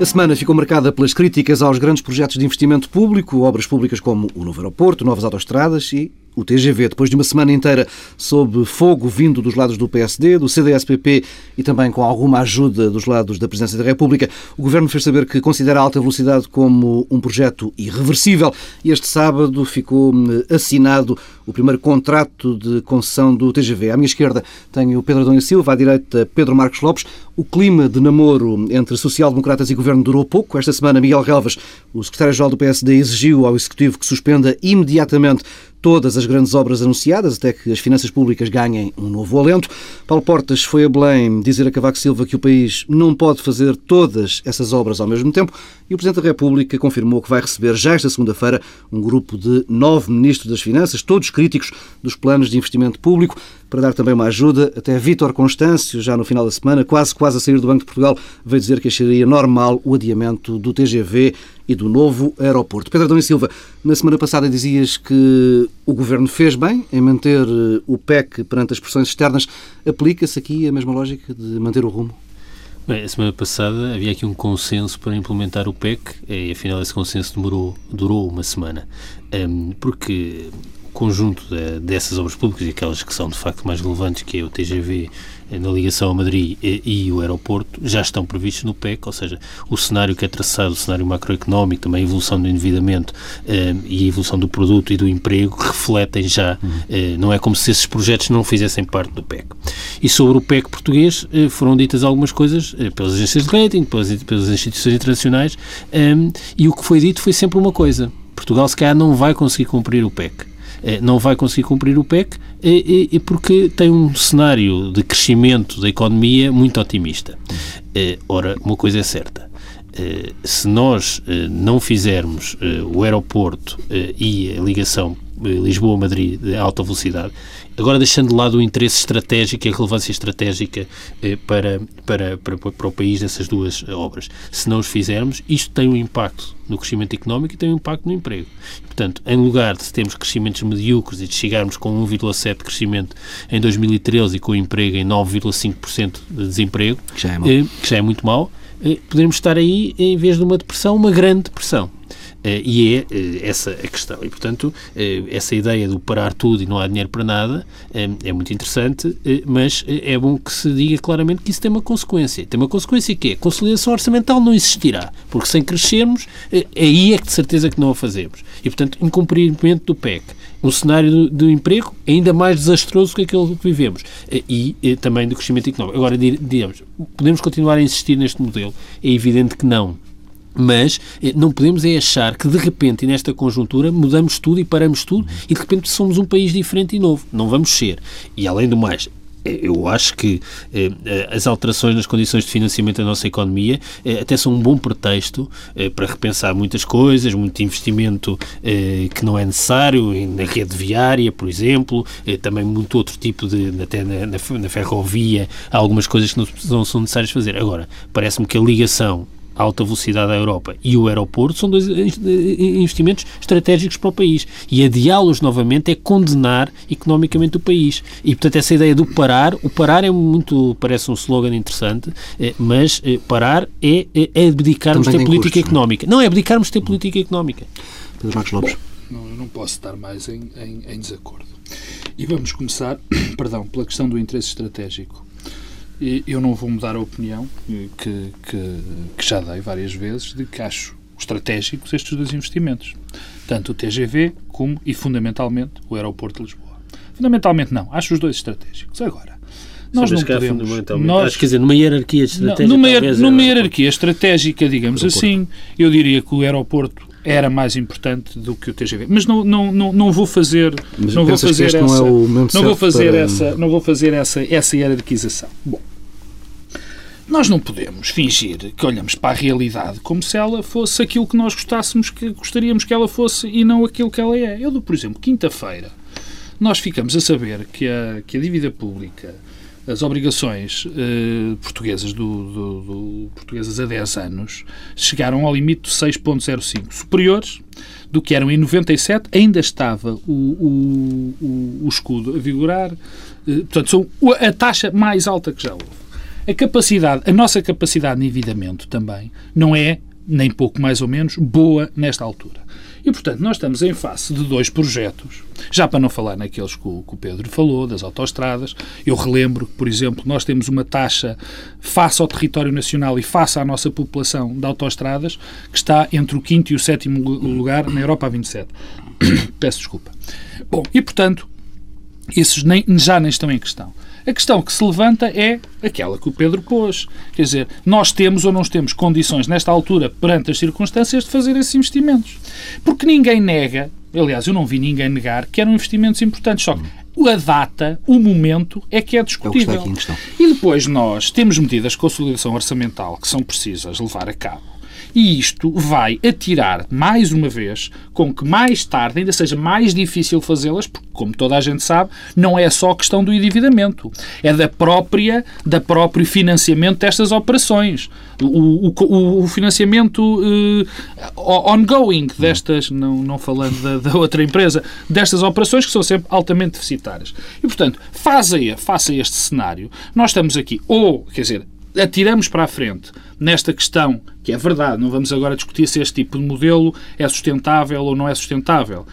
A semana ficou marcada pelas críticas aos grandes projetos de investimento público, obras públicas como o novo aeroporto, novas autoestradas e o TGV, depois de uma semana inteira sob fogo vindo dos lados do PSD, do CDS-PP e também com alguma ajuda dos lados da Presidência da República, o Governo fez saber que considera a alta velocidade como um projeto irreversível. E este sábado ficou assinado o primeiro contrato de concessão do TGV. À minha esquerda tenho Pedro Adão Silva, à direita Pedro Marcos Lopes. O clima de namoro entre social-democratas e governo durou pouco. Esta semana, Miguel Relvas, o secretário-geral do PSD, exigiu ao Executivo que suspenda imediatamente todas as grandes obras anunciadas, até que as finanças públicas ganhem um novo alento. Paulo Portas foi a Belém dizer a Cavaco Silva que o país não pode fazer todas essas obras ao mesmo tempo e o Presidente da República confirmou que vai receber já esta segunda-feira um grupo de nove ministros das Finanças, todos críticos dos planos de investimento público, para dar também uma ajuda. Até Vítor Constâncio, já no final da semana, quase quase a sair do Banco de Portugal, veio dizer que acharia normal o adiamento do TGV e do novo aeroporto. Pedro e Silva, na semana passada dizias que o Governo fez bem em manter eh, o PEC perante as pressões externas. Aplica-se aqui a mesma lógica de manter o rumo? Bem, a semana passada havia aqui um consenso para implementar o PEC e afinal esse consenso demorou, durou uma semana. Porque conjunto de, dessas obras públicas e aquelas que são de facto mais relevantes, que é o TGV eh, na ligação a Madrid e, e, o aeroporto, já estão previstos no PEC, ou seja, o cenário que é traçado, o cenário macroeconómico, também a evolução do endividamento eh, e a evolução do produto e do emprego refletem já, uhum. eh, não é como se esses projetos não fizessem parte do PEC. E sobre o PEC português eh, foram ditas algumas coisas eh, pelas agências de rating, pelas, pelas instituições internacionais, eh, e o que foi dito foi sempre uma coisa, Portugal se calhar não vai conseguir cumprir o PEC. Eh, não vai conseguir cumprir o PEC porque tem um cenário de crescimento da economia muito otimista. Eh, ora, uma coisa é certa. Eh, se nós não fizermos o aeroporto e a ligação Lisboa-Madrid de alta velocidade, agora deixando de lado o interesse estratégico e a relevância estratégica para, para, para, para o país dessas duas obras. Se não os fizermos, isto tem um impacto no crescimento económico e tem um impacto no emprego. Portanto, em lugar de termos crescimentos medíocres e de chegarmos com 1,7% de crescimento em 2013 e com o emprego em 9,5% de desemprego, que já, é eh, que já é muito mau, eh, podemos estar aí, em vez de uma depressão, uma grande depressão. Eh, e é eh, essa a questão. E, portanto, eh, essa ideia do parar tudo e não há dinheiro para nada é muito interessante, mas é bom que se diga claramente que isso tem uma consequência. Tem uma consequência que é consolidação orçamental não existirá, porque sem crescermos, aí é que de certeza que não a fazemos. E, portanto, incumprimento do PEC um cenário do, emprego ainda mais desastroso que aquele que vivemos e, e também do crescimento económico. Agora, digamos, podemos continuar a insistir neste modelo? É evidente que não. Mas eh, não podemos é achar que de repente, nesta conjuntura, mudamos tudo e paramos tudo e de repente somos um país diferente e novo. Não vamos ser. E além do mais, eh, eu acho que eh, eh, as alterações nas condições de financiamento da nossa economia eh, até são um bom pretexto eh, para repensar muitas coisas, muito investimento que não é necessário na rede viária, por exemplo, também muito outro tipo de, até na, na, na ferrovia, há algumas coisas que não, não são necessárias fazer. Agora, parece-me que a ligação a alta velocidade à Europa e o aeroporto são dois investimentos estratégicos para o país. E adiá-los novamente é condenar economicamente o país. E, portanto, essa ideia do parar, o parar é muito, parece um slogan interessante, eh, mas eh, parar é, é, é abdicarmos ter política custos, económica. Não, é abdicarmos ter política económica. Pedro Marcos Lopes. Bom, não, eu não posso estar mais em, em, em desacordo. E vamos começar, perdão, pela questão do interesse estratégico eu não vou mudar a opinião que, que, que, já dei várias vezes de que acho estratégicos estes dois investimentos. Tanto o TGV como, e fundamentalmente, o Aeroporto de Lisboa. Fundamentalmente não, acho os dois estratégicos. Agora, nós não podemos... Nós, acho, quer dizer, numa hierarquia estratégica... Numa, numa hierarquia estratégica, digamos assim, eu diria que o aeroporto era mais importante do que o TGV. Mas não, não, não, não vou fazer, Mas não vou fazer essa, não, é não vou fazer para... essa, não vou fazer essa, essa hierarquização. Bom, nós não podemos fingir que olhamos para a realidade como se ela fosse aquilo que nós gostássemos que gostaríamos que ela fosse e não aquilo que ela é. Eu, por exemplo, quinta-feira, nós ficamos a saber que a, que a dívida pública as obrigações eh, portuguesas do, do, do, portuguesas a 10 anos chegaram ao limite de 6,05, superiores do que eram em 97, ainda estava o, o, o, o escudo a vigorar, eh, portanto, são a taxa mais alta que já houve. A capacidade, a nossa capacidade de endividamento também não é, nem pouco mais ou menos, boa nesta altura. E, portanto, nós estamos em face de dois projetos, já para não falar naqueles que o, que o Pedro falou, das autoestradas. Eu relembro que, por exemplo, nós temos uma taxa face ao território nacional e face à nossa população de autoestradas que está entre o quinto e o sétimo lugar na Europa a 27. Peço desculpa. Bom, e, portanto, esses nem, já nem estão em questão. A questão que se levanta é aquela que o Pedro pôs. Quer dizer, nós temos ou não temos condições, nesta altura, perante as circunstâncias, de fazer esses investimentos. Porque ninguém nega, aliás, eu não vi ninguém negar, que eram investimentos importantes. Só que a data, o momento, é que é discutível. É e depois nós temos medidas de consolidação orçamental que são precisas levar a cabo e isto vai atirar, mais uma vez, com que mais tarde ainda seja mais difícil fazê-las, porque, como toda a gente sabe, não é só questão do endividamento, é da própria, da próprio financiamento destas operações. O, o, o financiamento uh, ongoing destas, não, não falando da, da, outra empresa, destas operações que são sempre altamente deficitárias. E, portanto, face a, face a este cenário, nós estamos aqui, ou, quer dizer, atiramos para a frente nesta questão, que é verdade, não vamos agora discutir se este tipo de modelo é sustentável ou não é sustentável.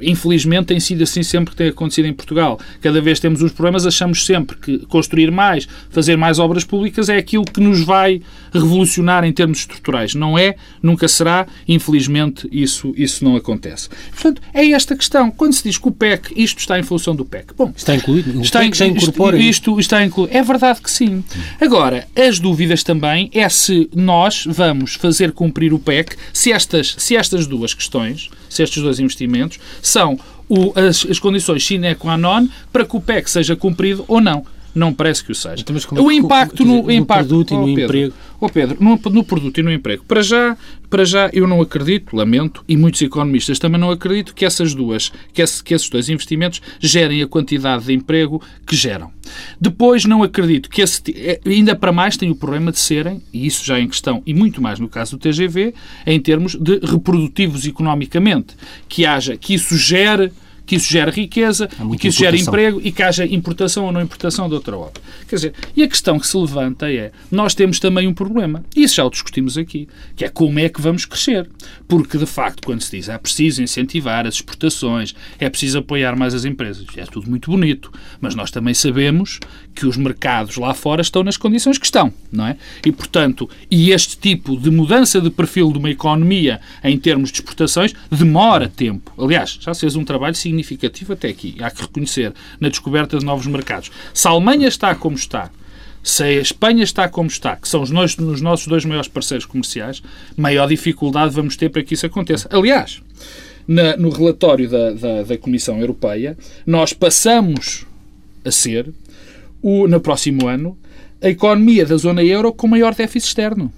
Infelizmente tem sido assim sempre que tem acontecido em Portugal. Cada vez temos uns problemas, achamos sempre que construir mais, fazer mais obras públicas é aquilo que nos vai revolucionar em termos estruturais. Não é, nunca será, infelizmente isso, isso não acontece. Portanto, é esta questão. Quando se diz que o PEC, isto está em função do PEC. Bom, está incluído? O está PEC já incorpora isto, isto está incluído. É verdade que sim. Agora, as dúvidas também é se se nós vamos fazer cumprir o PEC se estas, se estas duas questões, se estes dois investimentos, são o, as, as condições sine qua non para que o PEC seja cumprido ou não. Não parece que o seja. Então, é o impacto no, no impacto, produto e no oh, Pedro, emprego. Oh Pedro, no, no, produto e no emprego. Para já, para já eu não acredito, lamento, e muitos economistas também não acreditam que essas duas, que, esse, que esses dois investimentos gerem a quantidade de emprego que geram. Depois não acredito que esse, é, ainda para mais tem o problema de serem, e isso já é em questão, e muito mais no caso do TGV, em termos de reprodutivos economicamente, que haja, que isso gere que isso gera riqueza, e que isso gera emprego e que haja importação ou não importação de outra obra. Quer dizer, e a questão que se levanta é, nós temos também um problema, e isso já o discutimos aqui, que é como é que vamos crescer. Porque, de facto, quando se diz é preciso incentivar as exportações, é preciso apoiar mais as empresas, é tudo muito bonito, mas nós também sabemos que os mercados lá fora estão nas condições que estão, não é? E, portanto, e este tipo de mudança de perfil de uma economia em termos de exportações demora tempo. Aliás, já se fez um trabalho significativo significativo até aqui. Há que reconhecer na descoberta de novos mercados. Se a Alemanha está como está, se a Espanha está como está, que são os, nossos, os nossos dois maiores parceiros comerciais, maior dificuldade vamos ter para que isso aconteça. Aliás, na, no relatório da, da, da, Comissão Europeia, nós passamos a ser, o, no próximo ano, a economia da zona euro com maior déficit externo.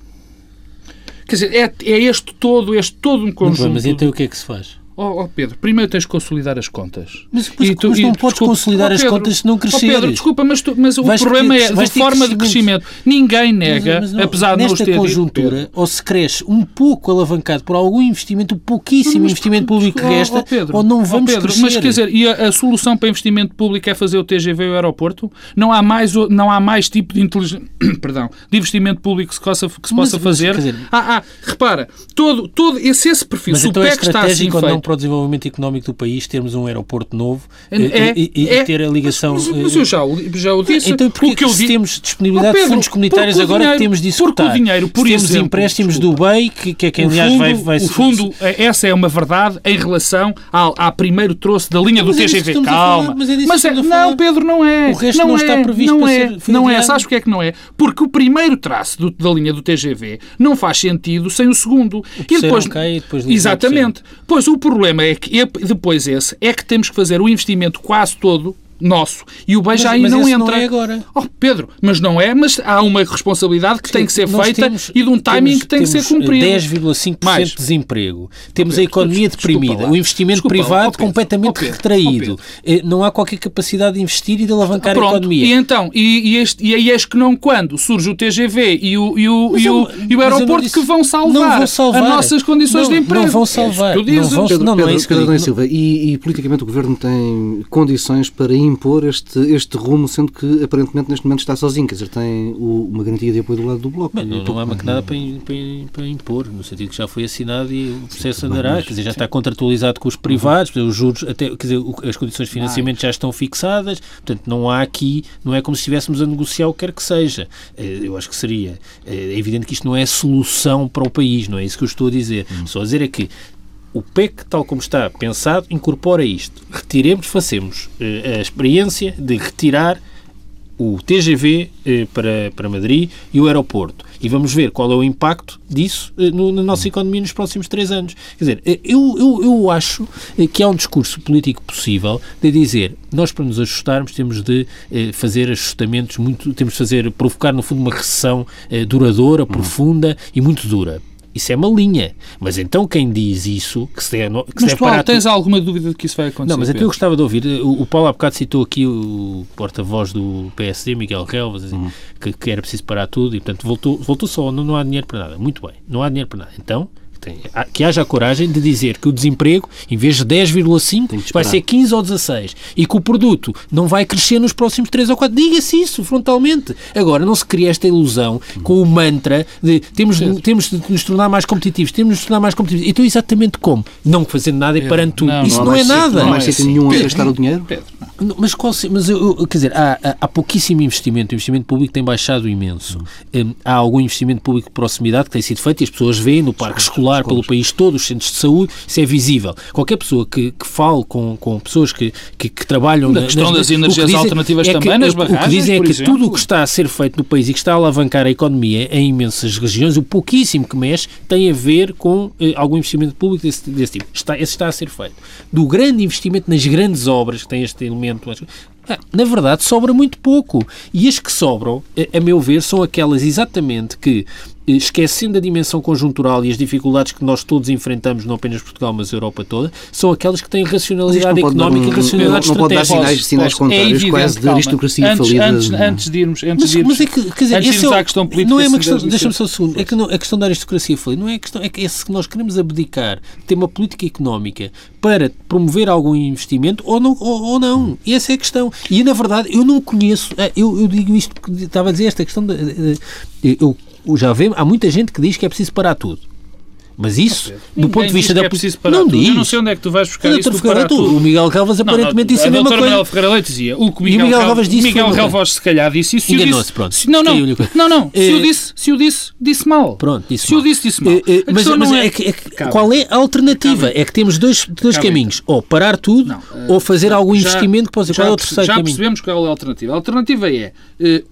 Quer dizer, é, é este todo, este todo um conjunto... Mas então o que é que se faz? Oh, oh, Pedro, primeiro tens de consolidar as contas. Mas, depois, e tu, mas não e, podes desculpa, consolidar oh, Pedro, as contas se não crescer. Oh, Pedro, desculpa, mas, tu, mas o problema é de forma de crescimento. Ninguém nega, mas, mas não, apesar de não ter conjuntura, dito, ou se cresce um pouco alavancado por algum investimento, pouquíssimo investimento público que resta, Pedro, ou não vamos Pedro, crescer. Mas quer dizer, e a, a, solução para investimento público é fazer o TGV e o aeroporto? Não há mais, não há mais tipo de, Perdão, de investimento público que se possa, que se possa fazer? Dizer, ah, ah, repara, todo, todo esse, esse perfil, se o então PEC está assim feito... para o desenvolvimento económico do país termos um aeroporto novo é, eh, e, e, é, ter a ligação. Mas, mas, eu já, já o disse. Então, porque que eu se temos disponibilidade oh, Pedro, de fundos comunitários agora dinheiro, que temos de executar? Porque o dinheiro, por temos exemplo, empréstimos desculpa, do BEI, que, que é quem, aliás, vai, vai... O fundo, é, essa é uma verdade em relação ao, ao primeiro troço da linha mas do TGV. Calma. Falar, mas é mas é, não, Pedro, não é. O resto não, não é, está previsto não é, Não é. Sabes porque é que não é? Porque o primeiro traço do, da linha do TGV não faz sentido sem o segundo. O e depois, okay, depois exatamente. Pois o problema é que depois esse é que temos que fazer o investimento quase todo nosso. E o bem já aí mas não entra. Não é agora. Oh, Pedro, mas não é, mas há uma responsabilidade que Sim, tem que ser feita temos, e de um timing temos, que tem que ser cumprido. 10,5% de desemprego. Temos Pedro, a economia deprimida, o investimento desculpa, privado oh, completamente oh, retraído. Eh, não há qualquer capacidade de investir e de alavancar Pronto, a economia. E então, e, e, este, e aí és que não quando surge o TGV e o, e o, e o, e o aeroporto disse, que vão salvar, vão salvar, as nossas condições não, de emprego. Não vão salvar. É não, vão, Pedro, não, não é isso que Pedro, Silva, e, e politicamente o Governo tem condições para impor este, este rumo, sendo que aparentemente neste momento está sozinho, quer dizer, tem o, uma garantia de apoio do lado do Bloco. Bem, não, não há nada para, para, para, impor, no sentido que já foi assinado e o processo andará, quer dizer, já está contratualizado com os privados, os juros, até, quer dizer, as condições de financiamento já estão fixadas, portanto não há aqui, não é como se estivéssemos a negociar o que quer que seja. Eh, eu acho que seria, eh, é evidente que isto não é solução para o país, não é isso que eu estou a dizer. Hum. Só a dizer é que o PEC, tal como está pensado, incorpora isto. Retiremos, façamos eh, a experiência de retirar o TGV eh, para, para Madrid e o aeroporto. E vamos ver qual é o impacto disso eh, no, na nossa economia nos próximos três anos. Quer dizer, eu, eu, eu acho que há um discurso político possível de dizer nós, para nos ajustarmos, temos de fazer ajustamentos muito. temos de fazer, provocar, no fundo, uma recessão duradoura, profunda e muito dura. Isso é uma linha. Mas então quem diz isso, que se deve, que mas se Paulo, tens alguma dúvida de que isso vai acontecer? Não, mas aquilo eu gostava de ouvir. O, o Paulo há bocado citou aqui o porta-voz do PSD, Miguel Relvas, assim, uhum. que, que, era preciso parar tudo e, portanto, voltou, voltou só. Não, não há dinheiro para nada. Muito bem. Não há dinheiro para nada. Então, tem, que haja a coragem de dizer que o desemprego, em vez de 10,5, vai ser 15 ou 16 e que o produto não vai crescer nos próximos 3 ou 4. Diga-se isso frontalmente. Agora, não se cria esta ilusão com o mantra de temos, de, temos de nos tornar mais competitivos, temos de nos tornar mais competitivos. Então, exatamente como? Não fazendo nada e parando tudo. Não, isso não, não é nada. Não há mais sítio nenhum a gastar o dinheiro. Pedro, mas, qual, mas eu, quer dizer, há, há pouquíssimo investimento. O investimento público tem baixado imenso. Hum, há algum investimento público de proximidade que tem sido feito e as pessoas veem no parque escolar, pelo país todo, os centros de saúde, isso é visível. Qualquer pessoa que, que fale com, com pessoas que, que, que trabalham... Na questão nas, das energias dizem, alternativas é também, que, nas barragens, O que dizem é que exemplo. tudo o que está a ser feito no país e que está a alavancar a economia em imensas regiões, o pouquíssimo que mexe, tem a ver com eh, algum investimento público desse, desse tipo. Está, esse está a ser feito. Do grande investimento nas grandes obras, que tem este elemento ah, na verdade, sobra muito pouco. E as que sobram, a meu ver, são aquelas exatamente que esquecendo a dimensão conjuntural e as dificuldades que nós todos enfrentamos, não apenas Portugal, mas a Europa toda, são aquelas que têm racionalidade económica e racionalidade não, não pode dar sinais, sinais posso, contrários, é evidente, quase de aristocracia antes, falida. Antes, antes de irmos, antes mas, de irmos, mas é que, quer dizer, antes de irmos é, à questão política... Não é uma questão, deixa-me só um segundo, é que não, a questão da aristocracia falida não é a questão, é que é se nós queremos abdicar de ter uma política económica para promover algum investimento ou não. Ou, ou não. E essa é a questão. E, na verdade, eu não conheço, eh, eu, eu digo isto porque estava a dizer esta questão, de, eu já vê, há muita gente que diz que é preciso parar tudo. Mas isso, do ponto de vista da é preciso parar não tudo. diz. Eu não sei onde é que tu vais buscar isso parar tudo. O Miguel Galvas aparentemente disse a, a mesma coisa. Manuel Ferreira Leite dizia. O que o Miguel, Miguel Galvas disse. Miguel Galvas se calhar disse isso. Enganou-se, pronto. Se, não, não. Não, não. Se o eh, disse, se o disse, disse mal. Pronto, disse se mal. o disse, disse mal. Uh, mas, mas é, é, que, é que, qual é a alternativa? É que temos dois, dois caminhos. Ou parar tudo, não, ou fazer algum investimento que possa ser. Qual é o terceiro já caminho? Já percebemos qual é a alternativa. A alternativa é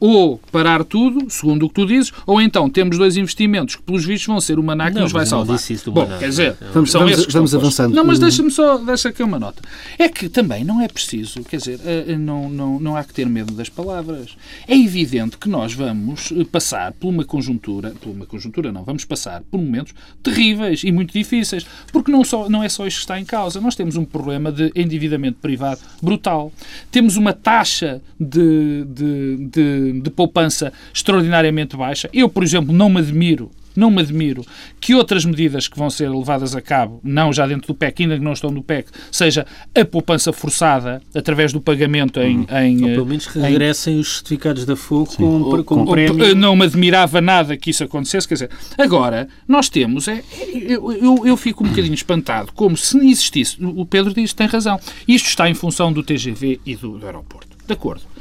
ou parar tudo, segundo o que tu dizes, ou então temos dois investimentos que, pelos vistos, vão ser o maná que nos vai salvar. Bom, quer dizer, vamos vamos avançando. Não, mas deixa-me só, deixa aqui uma nota. É que também não é preciso, quer dizer, eh, não, não, não há que ter medo das palavras. É evidente que nós vamos eh, passar por uma conjuntura, por uma conjuntura não, vamos passar por momentos terríveis e muito difíceis, porque não, só, não é só isto que está em causa. Nós temos um problema de endividamento privado brutal. Temos uma taxa de, de, de, de poupança extraordinariamente baixa. Eu, por exemplo, não me admiro não me admiro que outras medidas que vão ser levadas a cabo, não já dentro do PEC, ainda que não estão no PEC, seja a poupança forçada através do pagamento em. Hum. em Ou pelo menos regressem em, os certificados da FUC com, com, com prémio. Não me admirava nada que isso acontecesse. Quer dizer, agora, nós temos. É, eu, eu, eu fico um bocadinho espantado, como se existisse. O Pedro diz tem razão. Isto está em função do TGV e do, do aeroporto. De acordo.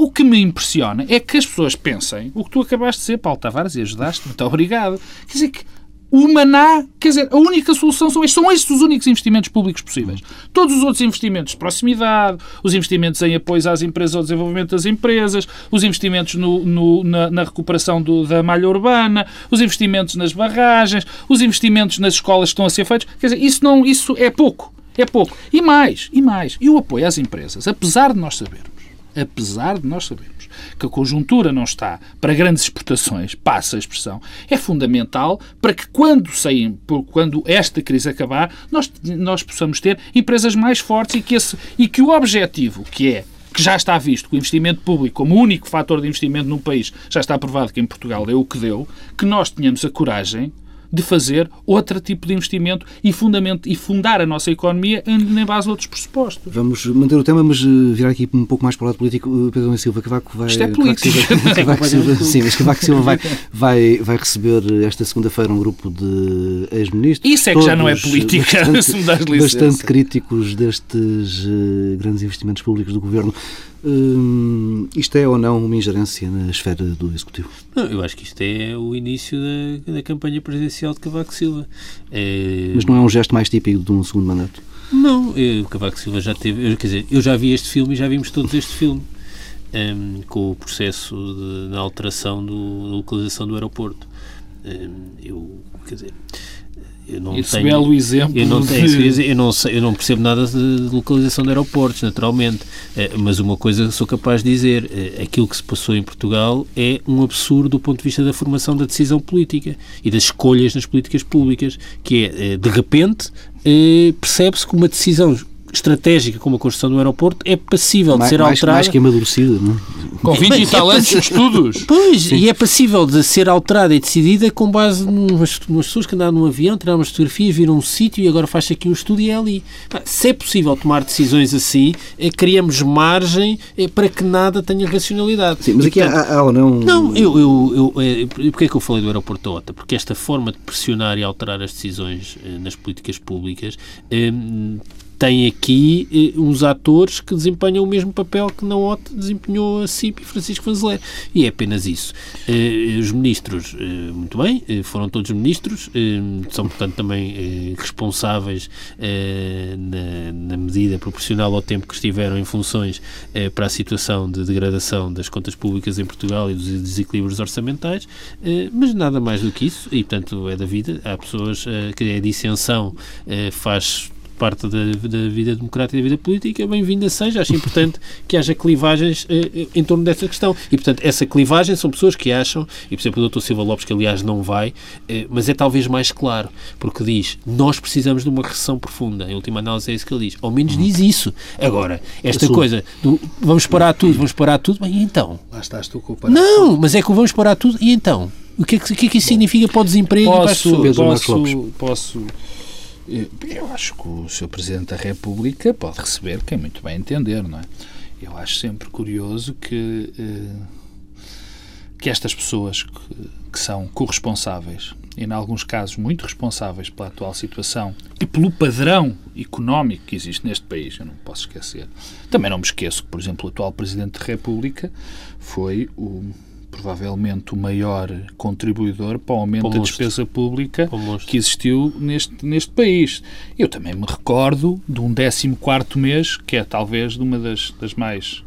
O que me impressiona é que as pessoas pensem o que tu acabaste de dizer, Paulo Tavares, e ajudaste, muito obrigado. Quer dizer que o maná, quer dizer, a única solução são estes, são estes os únicos investimentos públicos possíveis. Todos os outros investimentos de proximidade, os investimentos em apoio às empresas, ao desenvolvimento das empresas, os investimentos no, no, na, na, recuperação do, da malha urbana, os investimentos nas barragens, os investimentos nas escolas que estão a ser feitos, quer dizer, isso, não, isso é pouco. É pouco. E mais, e mais. E o apoio às empresas, apesar de nós sabermos apesar de nós sabermos que a conjuntura não está para grandes exportações, passa a expressão, é fundamental para que quando, saim, quando esta crise acabar, nós, nós possamos ter empresas mais fortes e que, esse, e que o objetivo, que é que já está visto que o investimento público, como único fator de investimento num país, já está provado que em Portugal deu o que deu, que nós tenhamos a coragem de fazer outro tipo de investimento e, fundamento, e fundar a nossa economia em, base a outros pressupostos. Vamos manter o tema, mas eh, virar aqui um pouco mais para o lado político. Pedro Silva, Cavaco vai... Isto é político. Cavaco Silva, sim, mas Cavaco Silva vai, vai, vai receber esta segunda-feira um grupo de ex-ministros. Isso é que já não é política, bastante, se me das Bastante críticos destes uh, grandes investimentos públicos do Governo. Hum, isto é ou não uma ingerência na esfera do Executivo? Não, eu acho que isto é o início da, da campanha presidencial de Cavaco Silva. É... Mas não é um gesto mais típico de um segundo mandato? Não, eu, Cavaco Silva já teve. Eu, quer dizer, eu já vi este filme e já vimos todos este filme. Um, com o processo de, na alteração do, da localização do aeroporto. Um, eu, quer dizer, eu não Esse tenho, belo exemplo. Eu não, tenho, de... eu, não sei, eu não percebo nada de localização de aeroportos, naturalmente. Eh, mas uma coisa sou capaz de dizer: eh, aquilo que se passou em Portugal é um absurdo do ponto de vista da formação da decisão política e das escolhas nas políticas públicas, que é, eh, de repente, percebe-se que uma decisão estratégica como a construção do aeroporto é passível de ser alterada. Mais que amadurecida, não é? Com 20 e tal anos de estudos. Pois, Sim. e é passível de ser alterada e decidida com base numas, numas pessoas que andaram num avião, tiraram umas fotografias, viram um sítio e agora faz-se aqui um estudo e é ali. Se é possível tomar decisões assim, é, criamos margem é, para que nada tenha racionalidade. Sim, mas aqui portanto, há, há, ou não... Não, eu... eu, eu é, porquê é que eu falei do aeroporto da OTA? Porque esta forma de pressionar e alterar as decisões é, nas políticas públicas é, tem aqui eh, uns atores que desempenham o mesmo papel que na OT desempenhou a CIP e Francisco Vanzelé. E é apenas isso. Eh, os ministros, eh, muito bem, eh, foram todos ministros, eh, são, portanto, também eh, responsáveis na, na, medida proporcional ao tempo que estiveram em funções para a situação de degradação das contas públicas em Portugal e dos desequilíbrios orçamentais, mas nada mais do que isso, e, portanto, é da vida. Há pessoas que a dissensão faz parte da, da vida democrática e da vida política, bem-vinda seja. Acho importante que haja clivagens eh, em torno dessa questão. E, portanto, essa clivagem são pessoas que acham, e por exemplo o Dr. Silva Lopes, que aliás não vai, eh, mas é talvez mais claro, porque diz, nós precisamos de uma recessão profunda. Em última análise é isso que ele diz. Ao menos diz isso. Agora, esta coisa do vamos parar tudo, vamos parar tudo, bem, e então? Lá estás tu com o Não, mas é que vamos parar tudo, e então? O que é que, o que, é que isso Bom, significa para o desemprego posso, e para as pessoas? Posso, posso eu acho que o Sr. Presidente da República pode receber quem muito bem entender, não é? Eu acho sempre curioso que, eh, que estas pessoas que, que são corresponsáveis, e em alguns casos muito responsáveis pela atual situação e pelo padrão económico que existe neste país, eu não posso esquecer. Também não me esqueço que, por exemplo, o atual Presidente da República foi o provavelmente o maior contribuidor para o aumento da despesa pública que existiu neste, neste país. Eu também me recordo de um 14 mês, que é talvez de uma das, das mais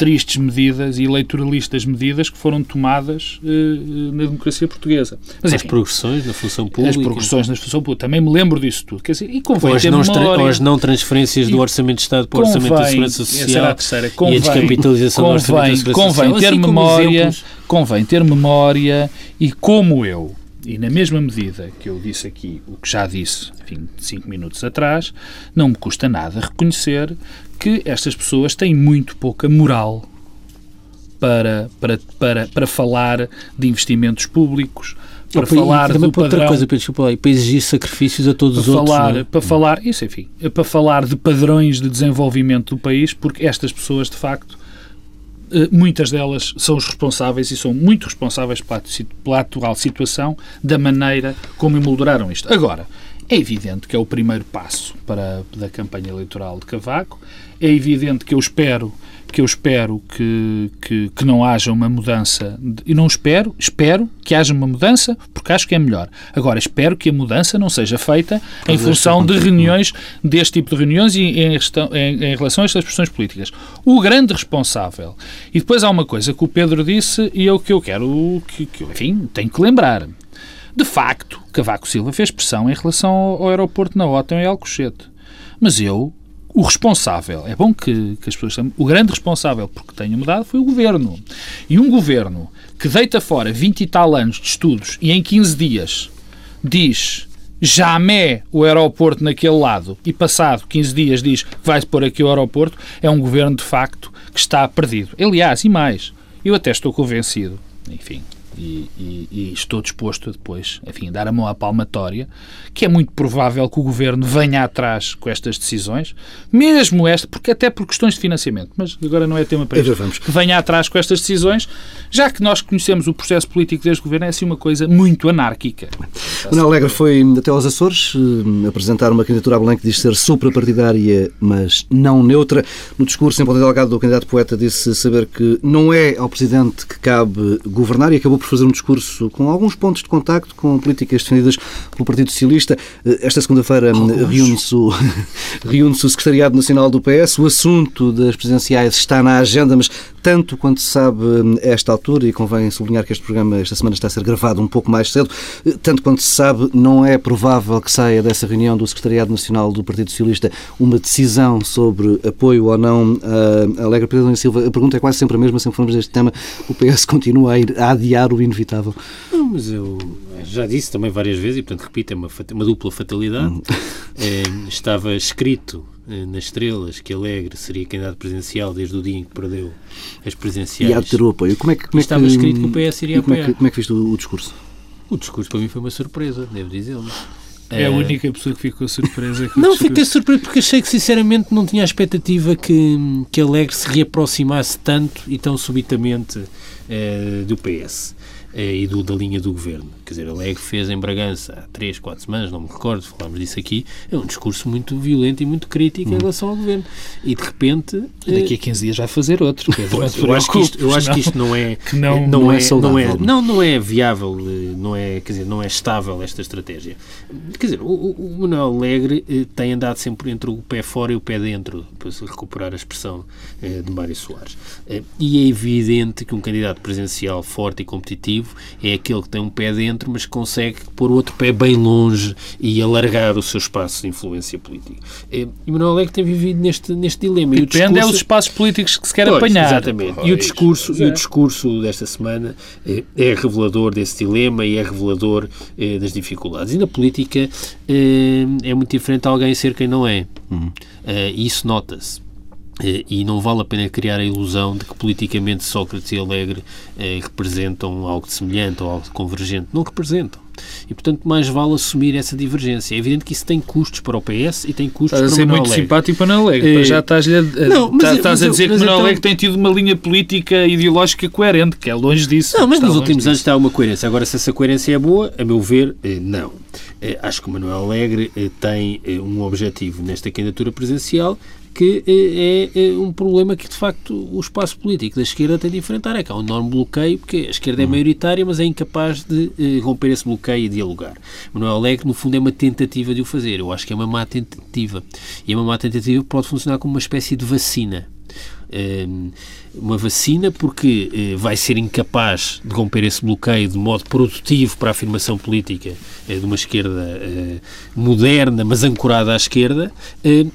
tristes medidas e eleitoralistas medidas que foram tomadas uh, na democracia portuguesa. Mas, enfim, as progressões na função pública. As progressões na função pública. Também me lembro disso tudo. Quer dizer, e convém ou as, não, memória, ou as não transferências do Orçamento de Estado para o Orçamento da Segurança Social terceira, convém, e a descapitalização convém, do Orçamento da Segurança convém Social. Ter assim memória, convém ter memória e como eu e na mesma medida que eu disse aqui o que já disse, enfim, cinco minutos atrás, não me custa nada reconhecer que estas pessoas têm muito pouca moral para, para, para, para falar de investimentos públicos, para falar também do padrão, outra coisa, aí, para exigir sacrifícios a todos os outros. Falar, é? Para falar, isso enfim, para falar de padrões de desenvolvimento do país, porque estas pessoas, de facto, eh, muitas delas são os responsáveis e são muito responsáveis pela, pela atual situação, da maneira como emolduraram isto. Agora, é evidente que é o primeiro passo para da campanha eleitoral de Cavaco. É evidente que eu espero que eu espero que, que, que não haja uma mudança. E não espero, espero que haja uma mudança, porque acho que é melhor. Agora, espero que a mudança não seja feita em função de reuniões, deste tipo de reuniões e em, em, em relação a estas questões políticas. O grande responsável. E depois há uma coisa que o Pedro disse e é o que eu quero, que, que enfim, tenho que lembrar. De facto, Cavaco Silva fez pressão em relação ao aeroporto na OTAN e Alcochete. Mas eu, o responsável, é bom que, que as pessoas o grande responsável porque tenha mudado foi o governo. E um governo que deita fora 20 e tal anos de estudos e em 15 dias diz jamais o aeroporto naquele lado e passado 15 dias diz que vai-se pôr aqui o aeroporto, é um governo de facto que está perdido. Aliás, e mais, eu até estou convencido, enfim, e, e, e, estou disposto a depois, enfim, dar a mão à palmatória, que é muito provável que o Governo venha atrás com estas decisões, mesmo esta, porque até por questões de financiamento, mas agora não é tema para isso, que venha atrás com estas decisões, já que nós conhecemos o processo político deste Governo, é assim uma coisa muito anárquica. Manuel Alegre foi até aos Açores eh, apresentar uma candidatura a Belém que diz ser suprapartidária, mas não neutra. No discurso em Ponta Delgado, o candidato poeta disse saber que não é ao Presidente que cabe governar e acabou por fazer um discurso com alguns pontos de contacto com políticas defendidas pelo Partido Socialista. Eh, esta segunda-feira reúne-se o, reúne o Secretariado Nacional do PS. O assunto das presidenciais está na agenda, mas tanto quanto se sabe a esta altura, e convém sublinhar que este programa esta semana está a ser gravado um pouco mais cedo, eh, tanto quanto se sabe, não é provável que saia dessa reunião do Secretariado Nacional do Partido Socialista uma decisão sobre apoio ou não a Alegre Pedro Silva. A pergunta é quase sempre a mesma, sempre falamos deste tema. O PS continua a, ir, a adiar o inevitável. Não, mas eu já disse também várias vezes, e portanto repito, é uma, uma dupla fatalidade. É, estava escrito eh, nas estrelas que Alegre seria candidato presidencial desde o dia em que perdeu as presidenciais. E há de ter o apoio. Como é que, como é estava que, escrito que o PS iria como apoiar. É que, como é que viste o, o discurso? O discurso para mim foi uma surpresa, devo dizê-lo. É a única pessoa que ficou surpresa. Que não, fiquei surpreso porque achei que sinceramente não tinha a expectativa que, que Alegre se reaproximasse tanto e tão subitamente eh, do PS. Eh, e do, da linha do governo. Quer dizer, a LEG fez em Bragança há três, quatro semanas, não me recordo, falámos disso aqui, é um discurso muito violento e muito crítico hum. em relação ao governo. E de repente. E daqui a 15 eh, dias vai fazer outro. Pois, eu, acho que isto, eu acho que isto não é. não, não, não, é, é não, é, não, não é viável, eh, não é, quer dizer, não é estável esta estratégia. Quer dizer, o, o Manuel Alegre tem andado sempre entre o pé fora e o pé dentro, para recuperar a expressão de Mário Soares. E é evidente que um candidato presidencial forte e competitivo é aquele que tem um pé dentro, mas consegue pôr o outro pé bem longe e alargar o seu espaço de influência política. E Manuel Alegre tem vivido neste, neste dilema. Depende discurso... é dos espaços políticos que se quer pois, apanhar. Exatamente. Pois, e, o discurso, e o discurso desta semana é, é revelador desse dilema e é revelador é, das dificuldades. E na política é, é muito diferente alguém ser quem não é. Uhum. isso nota-se. Eh, e não vale a pena criar a ilusão de que politicamente Sócrates e Alegre eh, representam algo de semelhante ou algo de convergente. Não representam. E, portanto, mais vale assumir essa divergência. É evidente que isso tem custos para o PS e tem custos estás para o ser muito Alegre. simpático para Manuel Alegre. É... Já estás, a, não, mas, estás mas, a dizer mas, que Manuel então... Alegre tem tido uma linha política ideológica coerente, que é longe disso. Não, mas nos últimos disso. anos está uma coerência. Agora, se essa coerência é boa, a meu ver, não. Acho que o Manuel Alegre tem um objetivo nesta candidatura presidencial que é, é, é, um problema que, de facto, o espaço político da esquerda tem de enfrentar. É que há um enorme bloqueio, porque a esquerda é uhum. maioritária, mas é incapaz de eh, romper esse bloqueio e dialogar. Manuel Alegre, no fundo, é uma tentativa de o fazer. Eu acho que é uma má tentativa. E é uma má tentativa que pode funcionar como uma espécie de vacina. Ehm, uma vacina porque eh, vai ser incapaz de romper esse bloqueio de modo produtivo para a afirmação política eh, de uma esquerda eh, moderna, mas ancorada à esquerda,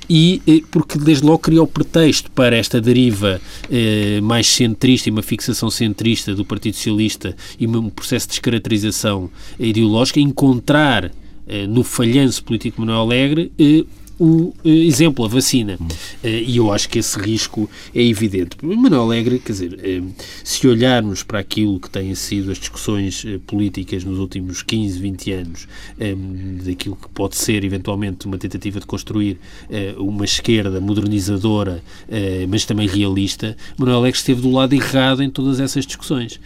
e porque desde logo criou pretexto para esta deriva mais centrista e uma fixação centrista do Partido Socialista e um processo de descaracterização ideológica, encontrar no falhanço político de Manuel Alegre o uh, exemplo, a vacina. Uh, e eu acho que esse risco é evidente. Manuel Alegre, quer dizer, uh, se olharmos para aquilo que têm sido as discussões políticas nos últimos 15, 20 anos, daquilo que pode ser eventualmente uma tentativa de construir uma esquerda modernizadora, mas também realista, Manuel Alegre esteve do lado errado em todas essas discussões.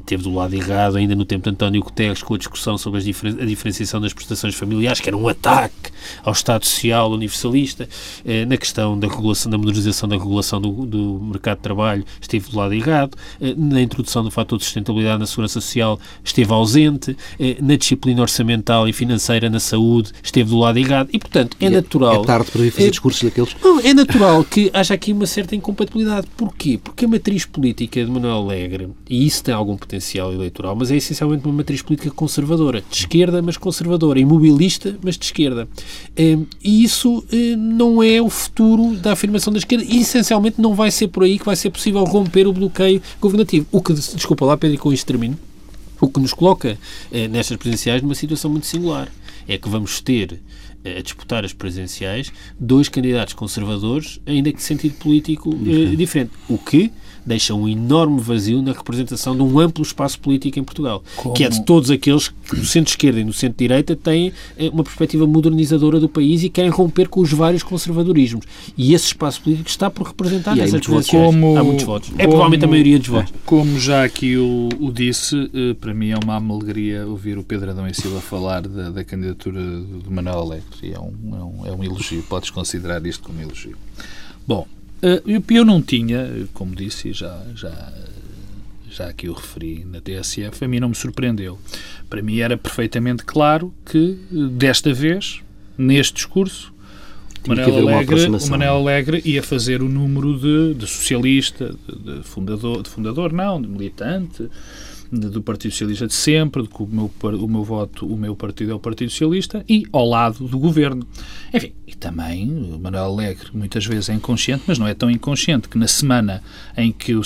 Esteve do lado errado ainda no tempo de António Guterres com a discussão sobre a diferenciação das prestações familiares, que era um ataque ao Estado Social social, universalista, eh, na questão da regulação, da modernização da regulação do, do mercado de trabalho, esteve do lado errado, eh, na introdução do fator de sustentabilidade na segurança social, esteve ausente, eh, na disciplina orçamental e financeira na saúde, esteve do lado errado, e, portanto, é, é natural... É tarde para vir fazer é, discursos daqueles... Não, é natural que haja aqui uma certa incompatibilidade. Porquê? Porque a matriz política de Manuel Alegre, e isso tem algum potencial eleitoral, mas é essencialmente uma matriz política conservadora, de esquerda, mas conservadora, imobilista, mas de esquerda. E isso eh, não é o futuro da afirmação da esquerda e, essencialmente, não vai ser por aí que vai ser possível romper o bloqueio governativo. O que, desculpa lá, Pedro, com isto termino, o que nos coloca eh, nestas presidenciais numa situação muito singular. É que vamos ter eh, a disputar as presidenciais dois candidatos conservadores, ainda que de sentido político diferente. diferente. O que deixa um enorme vazio na representação de um amplo espaço político em Portugal, Como? que é de todos aqueles que no centro-esquerda e no centro-direita têm eh, uma perspectiva modernizadora do país e querem romper com os vários conservadorismos. E esse espaço político está por representar nessas Como, há muitos votos. É provavelmente a maioria dos votos. Como já aqui o, o disse, eh, para mim é uma alegria ouvir o Pedro Adão e Silva falar da, da candidatura de Manuel Alegre. E é um, é, um, é um elogio, podes considerar isto como elogio. Bom, eh, eu não tinha, como disse, já, já, já aqui o referi na TSF, a mim não me surpreendeu. Para mim era perfeitamente claro que, desta vez, neste discurso, o Manel, Alegre, o Manel Alegre ia fazer o número de, de socialista, de, de, fundador, de fundador, não, de militante, do Partido Socialista de sempre, de que o meu, o meu voto, o meu partido é o Partido Socialista, e ao lado do governo. Enfim, e também o Manuel Alegre, muitas vezes é inconsciente, mas não é tão inconsciente que na semana em que o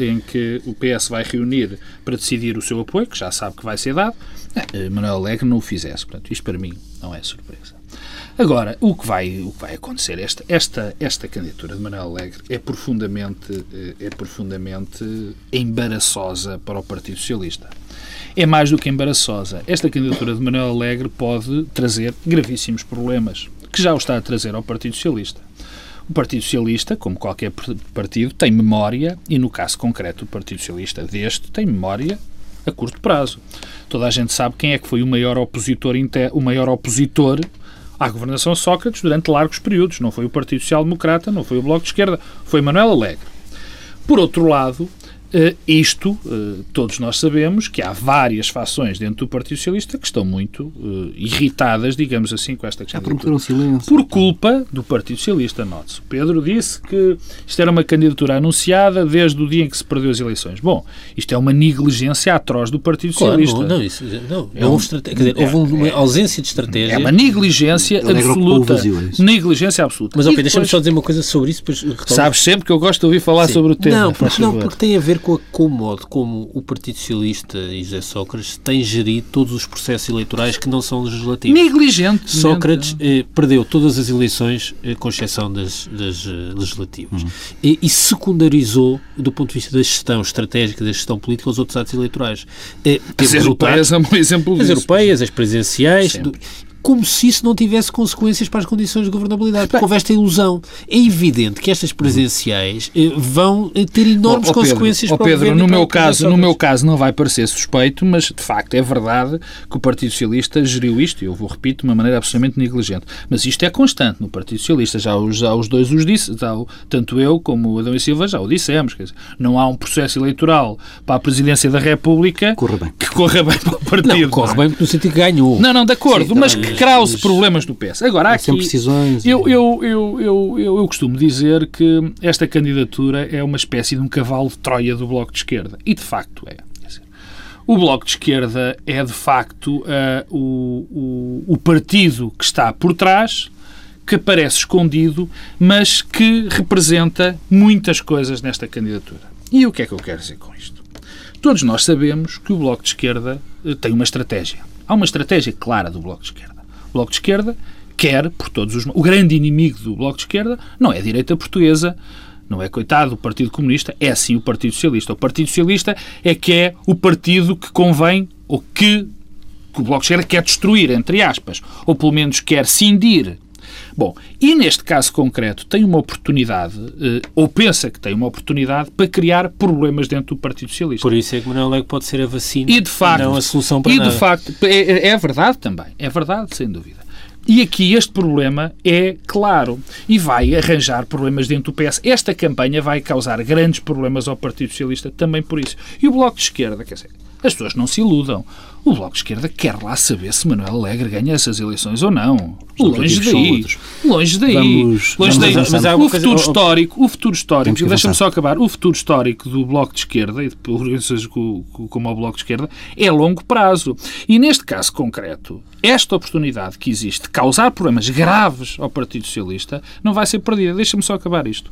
em que o PS vai reunir para decidir o seu apoio, que já sabe que vai ser dado, eh, Manuel Alegre não o fizesse. Portanto, isto para mim não é surpresa. Agora, o que vai, o que vai acontecer, esta, esta, esta candidatura de Manuel Alegre é profundamente, eh, é profundamente embaraçosa para o Partido Socialista. É mais do que embaraçosa. Esta candidatura de Manuel Alegre pode trazer gravíssimos problemas, que já o está a trazer ao Partido Socialista. O Partido Socialista, como qualquer partido, tem memória, e no caso concreto, o Partido Socialista deste tem memória a curto prazo. Toda a gente sabe quem é que foi o maior opositor, o maior opositor à governação Sócrates durante largos períodos. Não foi o Partido Social Democrata, não foi o Bloco de Esquerda, foi Manuel Alegre. Por outro lado, Uh, isto, uh, todos nós sabemos que há várias fações dentro do Partido Socialista que estão muito uh, irritadas, digamos assim, com esta questão. Já prometeram silêncio. Por culpa do Partido Socialista, note-se. Pedro disse que isto era uma candidatura anunciada desde o dia em que se perdeu as eleições. Bom, isto é uma negligência atroz do Partido claro, Socialista. Não, não, isso, não. É um, quer dizer, houve uma é, ausência de estratégia. É uma negligência absoluta. Negligência absoluta. Mas, ok, depois... deixa-me só dizer uma coisa sobre isso. Depois Sabes sempre que eu gosto de ouvir falar Sim. sobre o tema. Não, porque, não, porque tem a ver com, a, com o modo como o Partido Socialista e José Sócrates têm gerido todos os processos eleitorais que não são legislativos. Negligente. Sócrates eh, perdeu todas as eleições, eh, com exceção das, das eh, legislativas. Uhum. E, e, secundarizou, do ponto de vista da gestão estratégica, da gestão política, os outros atos eleitorais. Eh, as europeias é um exemplo disso. As europeias, as presidenciais como se isso não tivesse consequências para as condições de governabilidade, porque houve esta ilusão. É evidente que estas presenciais eh, vão eh, ter enormes oh, oh, consequências oh, para Pedro, o governo. No meu, caso, no meu caso não vai parecer suspeito, mas de facto é verdade que o Partido Socialista geriu isto, e eu vou repito, de uma maneira absolutamente negligente. Mas isto é constante no Partido Socialista, já os, já os dois os disse, já, tanto eu como o Adão e Silva já o dissemos. Dizer, não há um processo eleitoral para a Presidência da República corra bem. que corra bem para o partido. Não, corre bem no sentido que ganhou. Não, não, de acordo, Sim, mas que causa problemas do PS. Agora, há aqui, precisões. Eu, eu, eu, eu, eu, costumo dizer que esta candidatura é uma espécie de um cavalo de Troia do Bloco de Esquerda. E de facto é. O Bloco de Esquerda é, de facto, uh, o, o, partido que está por trás, que parece escondido, mas que representa muitas coisas nesta candidatura. E o que é que eu quero dizer com isto? Todos nós sabemos que o Bloco de Esquerda uh, tem uma estratégia. Há uma estratégia clara do Bloco de Esquerda. Bloco de Esquerda quer, por todos os... O grande inimigo do Bloco de Esquerda não é a direita portuguesa, não é coitado o Partido Comunista, é sim o Partido Socialista. O Partido Socialista é que é o partido que convém, ou que, que o Bloco de Esquerda quer destruir, entre aspas, ou pelo menos quer cindir. Bom, e neste caso concreto tem uma oportunidade, eh, ou pensa que tem uma oportunidade, para criar problemas dentro do Partido Socialista. Por isso é que Manuel Alegre pode ser a vacina e de facto, não a solução para e nada. de facto, é, é verdade também, é verdade, sem dúvida. E aqui este problema é claro e vai arranjar problemas dentro do PS. Esta campanha vai causar grandes problemas ao Partido Socialista também por isso. E o Bloco de Esquerda, quer dizer, as pessoas não se iludam. O Bloco de Esquerda quer lá saber se Manuel Alegre ganha essas eleições ou não. Longe daí. Longe daí. Vamos, longe daí. Mas, mas o futuro histórico, o futuro histórico, deixa-me só acabar, o futuro histórico do Bloco de Esquerda e de organizações como o Bloco de Esquerda é a longo prazo. E neste caso concreto, esta oportunidade que existe de causar problemas graves ao Partido Socialista não vai ser perdida. Deixa-me só acabar isto.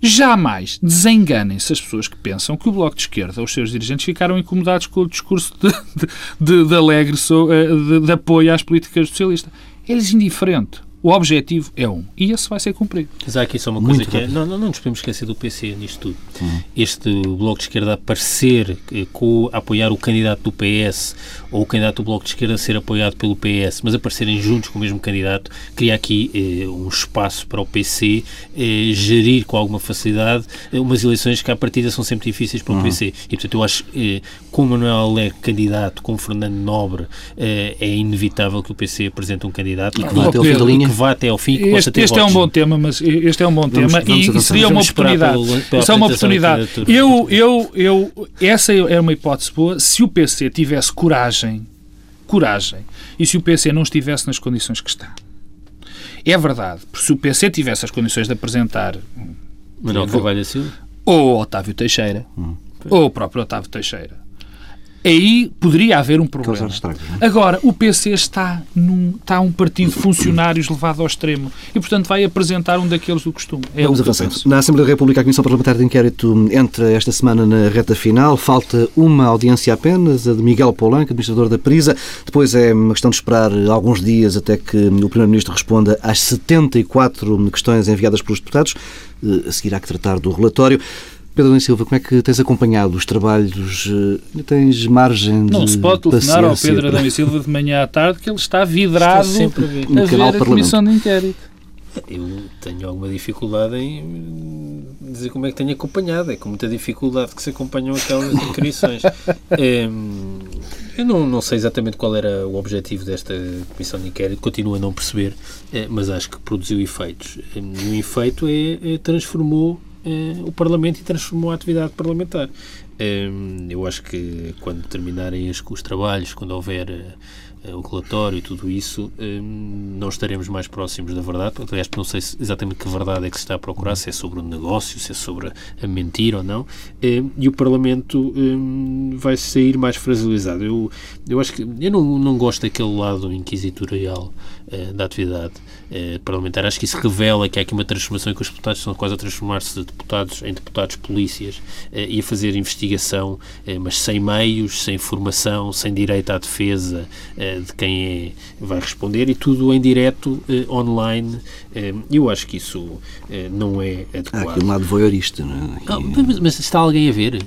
Jamais desenganem-se as pessoas que pensam que o Bloco de Esquerda, os seus dirigentes, ficaram incomodados com o discurso de, de, de, de alegre de, de, apoio às políticas socialistas. É-lhes indiferente. O objetivo é um. E esse vai ser cumprido. Mas há aqui só uma coisa Muito que é, não, não, não nos podemos esquecer do PC nisto tudo. Uhum. Este Bloco de Esquerda aparecer eh, com, a apoiar o candidato do PS ou o candidato do Bloco de Esquerda ser apoiado pelo PS, mas aparecerem juntos com o mesmo candidato, cria aqui eh, um espaço para o PC eh, gerir com alguma facilidade eh, umas eleições que à partida são sempre difíceis para o uhum. PC. E portanto eu acho que eh, com Manuel Alegre candidato, com Fernando Nobre, eh, é inevitável que o PC apresente um candidato que, vá até ao fim da linha. Vá até ao fim. Que este, este é um bom tema, mas este é um bom vamos, tema vamos e seria uma oportunidade. Pela Isso é uma oportunidade. Eu, eu, eu, essa é uma hipótese boa. Se o PC tivesse coragem, coragem, e se o PC não estivesse nas condições que está. É verdade, porque se o PC tivesse as condições de apresentar Manuel Carvalho Silva ou Otávio Teixeira, hum. ou o próprio Otávio Teixeira, aí poderia haver um problema. É? Agora, o PC está, num, está um partido de funcionários levado ao extremo e, portanto, vai apresentar um daqueles do costume. É Vamos avançando. Na Assembleia da República, a Comissão Parlamentar de Inquérito entra esta semana na reta final. Falta uma audiência apenas, a de Miguel Polanco, administrador da Prisa. Depois é uma questão de esperar alguns dias até que o Primeiro-Ministro responda às 74 questões enviadas pelos deputados. Eh, a seguir há que tratar do relatório. Pedro Nunes Silva, como é que tens acompanhado os trabalhos? Eh, tens margem de Não se pode telefonar ao Pedro Adão Silva de manhã à tarde que ele está vidrado está sempre a ver, a, ver a comissão de inquérito. Eu tenho alguma dificuldade em dizer como é que tenho acompanhado. É com muita dificuldade que se acompanham aquelas inscrições. é, eu não, não sei exatamente qual era o objetivo desta comissão de inquérito, continuo a não perceber, é, mas acho que produziu efeitos. E o efeito é, é transformou o Parlamento e transformou a atividade parlamentar. Eh, eu acho que quando terminarem os, os trabalhos, quando houver eh, o relatório e tudo isso, não estaremos mais próximos da verdade. Aliás, não sei exatamente que verdade é que se está a procurar, se é sobre o negócio, se é sobre a mentir ou não. E o Parlamento vai sair mais fragilizado. Eu, eu acho que eu não, não gosto daquele lado inquisitorial da atividade eh, parlamentar. Acho que isso revela que há aqui uma transformação e que os deputados estão quase a transformar-se de deputados em deputados polícias eh, e a fazer investigação, eh, mas sem meios, sem formação, sem direito à defesa de quem é, vai responder e tudo em direto, online. eu acho que isso não é adequado. Há aqui um lado voyeurista, não é? Ah, mas, mas está alguém a ver?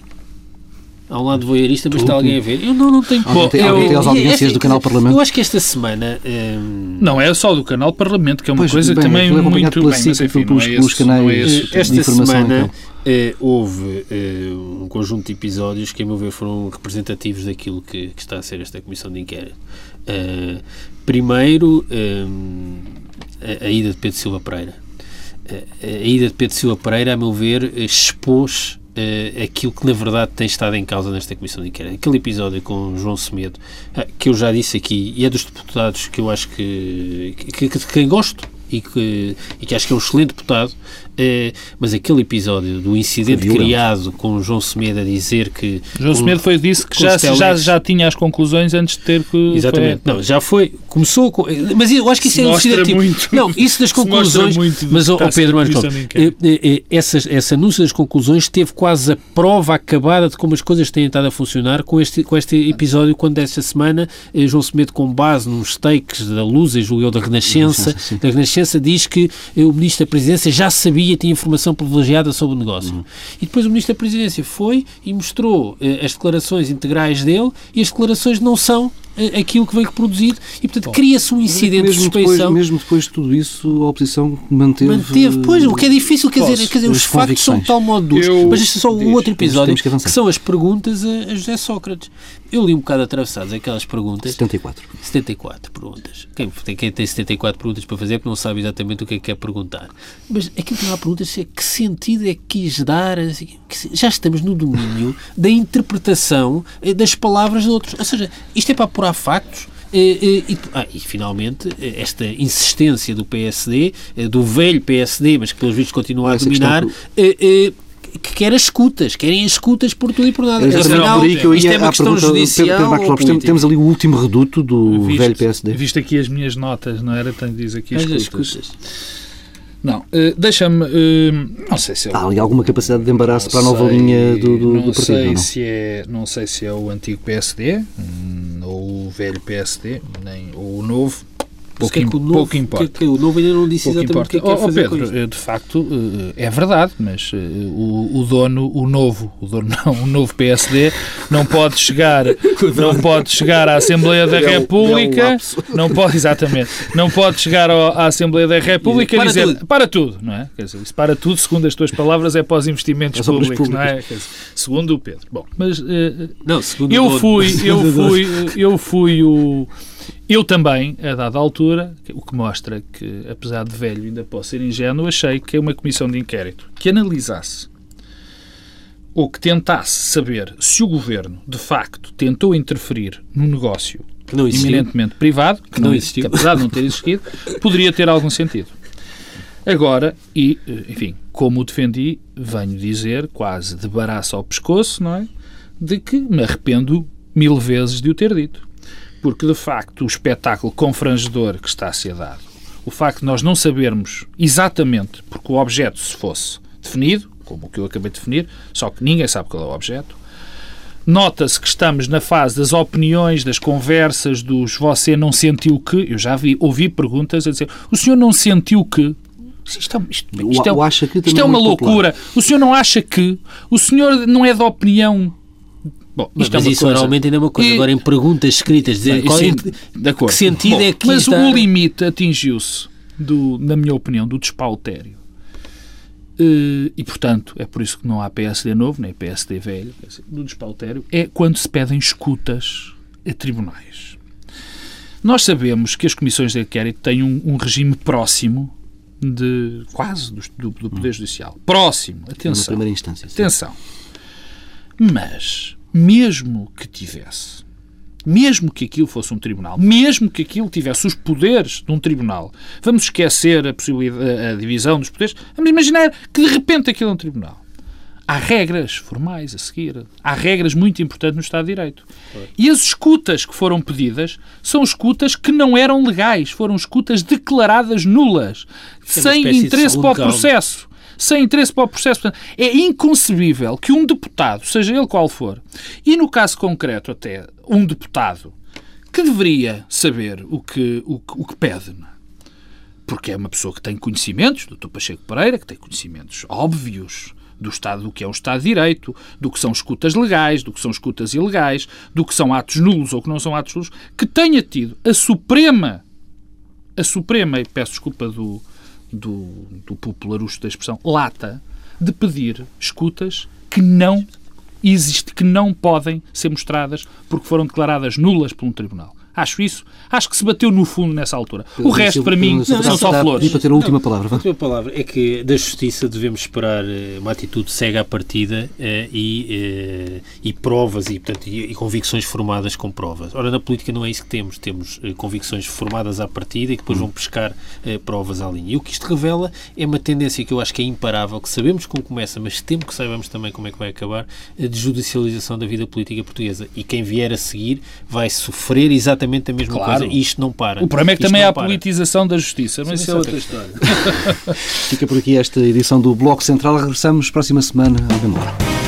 Ao lado voyeurista, mas está alguém a ver. Eu não, não tenho... Alguém tem, alguém tem as audiências é, do Canal Parlamento? Eu acho que esta semana... Hum... Não é só do Canal Parlamento, que é uma pois, coisa bem, também é muito... Pela bem, mas, enfim, pelos, é pelos canais esse, Esta semana eh, houve eh, um conjunto de episódios que, a meu ver, foram representativos daquilo que, que está a ser esta comissão de inquérito. Eh, primeiro, hum, a, a ida de Pedro Silva Pereira. A ida de Pedro Silva Pereira, a meu ver, expôs uh, aquilo que na verdade tem estado em causa nesta Comissão de Inquérito. Aquele episódio com João Semedo, uh, que eu já disse aqui, e é dos deputados que eu acho que, que, que de quem gosto e que, e que acho que é um excelente deputado, é, mas aquele episódio do incidente criado com o João Semedo a dizer que... João Semedo foi, disse que já, já, já tinha as conclusões antes de ter que... Exatamente. Foi... Não, já foi... Começou com... Mas eu acho que isso é elucidativo. Muito, não, isso das conclusões... Mas, ó Pedro, mas, é, é, essa, esse anúncio das conclusões teve quase a prova acabada de como as coisas têm estado a funcionar com este, com este episódio, quando esta semana eh, João Semedo, com base nos takes da Luz, e julgueu da Renascença, da Renascença, diz que eh, o Ministro da Presidência já sabia sabia, tinha informação privilegiada sobre o negócio. Uhum. E depois o Ministro da Presidência foi e mostrou eh, as declarações integrais dele e as declarações não são aquilo que veio reproduzido e, portanto, cria-se um incidente mesmo de suspeição. Depois, mesmo depois de tudo isso, a oposição manteve... Manteve, pois, o que é difícil, quer dizer, quer dizer os factos são de tal modo duros. Eu... Mas este é só um outro episódio, que, que, são as perguntas a, a José Sócrates. Eu li um bocado atravessados aquelas perguntas. 74. 74 perguntas. Quem, quem tem 74 perguntas para fazer porque não sabe exatamente o que é que quer perguntar. Mas aquilo que há perguntas é que sentido é que quis dar. Assim, que já estamos no domínio da interpretação eh, das palavras de outros. Ou seja, isto é para apurar factos. E, e, ah, e, finalmente, esta insistência do PSD, eh, do velho PSD, mas que pelos vistos continua a dominar, que quer as escutas, querem as escutas por tudo e por nada. Afinal, isto é uma questão judicial Pedro Lopes, temos, temos ali o último reduto do visto, velho PSD. Visto aqui as minhas notas, não era? Tenho diz aqui as escutas. escutas. Não, uh, deixa-me. Uh, não sei se é. Há ali alguma capacidade de embaraço para a nova sei, linha do, do, não do partido? Sei não? Se é, não sei se é o antigo PSD, hum, ou o velho PSD, nem, ou o novo. Pouco, é que o novo, pouco importa. Que, que o novo ainda não disse pouco exatamente importa. o que é que oh, fazer Pedro, eh, de facto, eh, é verdade, mas eh, o, o, dono, o novo, o dono não, o novo PSD não pode chegar, não pode chegar à Assembleia da é República, não pode, exatamente, não pode chegar à Assembleia da República e dizer tudo. para tudo, não é? Quer dizer, isso para tudo, segundo as tuas palavras, é para os investimentos é públicos, não é? Dizer, segundo o Pedro. Bom, mas não, segundo eu fui, eu fui, eu fui o eu também, a dada altura, o que mostra que, apesar de velho, ainda posso ser ingênuo, achei que uma comissão de inquérito que analisasse ou que tentasse saber se o governo, de facto, tentou interferir no negócio eminentemente privado, que, que não, existiu. que apesar de não ter existido, poderia ter algum sentido. Agora, e, enfim, como o defendi, venho dizer, quase de baraço ao pescoço, não é? De que me arrependo mil vezes de o ter dito porque de facto o espetáculo confrangedor que está a ser dado, o facto de nós não sabermos exatamente, porque o objeto se fosse definido, como o que eu acabei de definir, só que ninguém sabe qual é o objeto, nota-se que estamos na fase das opiniões, das conversas, dos você não sentiu que, eu já vi, ouvi perguntas a dizer, o senhor não sentiu que, isto, isto, é, isto, é, isto é uma loucura. O senhor não acha que? O senhor não é da opinião Bom, mas, é mas isso coisa... oralmente ainda é uma coisa. E... Agora, em perguntas escritas, dizer qual é, de acordo. que sentido Bom, é que Mas está... o limite atingiu-se, na minha opinião, do despautério. Uh, e, portanto, é por isso que não há PSD novo, nem PSD velho, do despautério, é quando se pedem escutas a tribunais. Nós sabemos que as comissões de inquérito têm um, um regime próximo de quase do, do, do Poder Judicial. Próximo, atenção. Na primeira instância. Sim. Atenção. Mas mesmo que tivesse, mesmo que aquilo fosse um tribunal, mesmo que aquilo tivesse os poderes de um tribunal, vamos esquecer a possibilidade, a divisão dos poderes, vamos imaginar que de repente aquilo é um tribunal. Há regras formais a seguir. Há regras muito importantes no Estado de Direito. E as escutas que foram pedidas são escutas que não eram legais. Foram escutas declaradas nulas, é sem interesse para o processo sem interesse para o processo. Portanto, é inconcebível que um deputado, seja ele qual for, e no caso concreto até um deputado, que deveria saber o que, o, o que pede, é? porque é uma pessoa que tem conhecimentos, doutor Pacheco Pereira, que tem conhecimentos óbvios do Estado, do que é o Estado de Direito, do que são escutas legais, do que são escutas ilegais, do que são atos nulos ou que não são atos nulos, que tenha tido a Suprema, a Suprema, e peço desculpa do, do, do popularucho da expressão, lata, de pedir escutas que não existe, que não podem ser mostradas porque foram declaradas nulas por um tribunal. Acho isso. Acho que se bateu no fundo nessa altura. o resto, para mim, são só flores. para ter a última palavra. A última palavra é que da Justiça devemos esperar eh, uma atitude cega à partida eh, e, eh, e provas e, portanto, e, convicções formadas com provas. Ora, na política não é isso que temos. Temos convicções formadas à partida e que depois vão pescar provas à linha. E o que isto revela é uma tendência que eu acho que é imparável, que sabemos como começa, mas temos que saibamos também como é que vai acabar, a de judicialização da vida política portuguesa. E quem vier a seguir vai sofrer exatamente exatamente a mesma claro. coisa. E isto não para. O problema é que isto também há a politização da justiça, mas isso é outra história. Fica por aqui esta edição do Bloco Central. Regressamos próxima semana. À memória.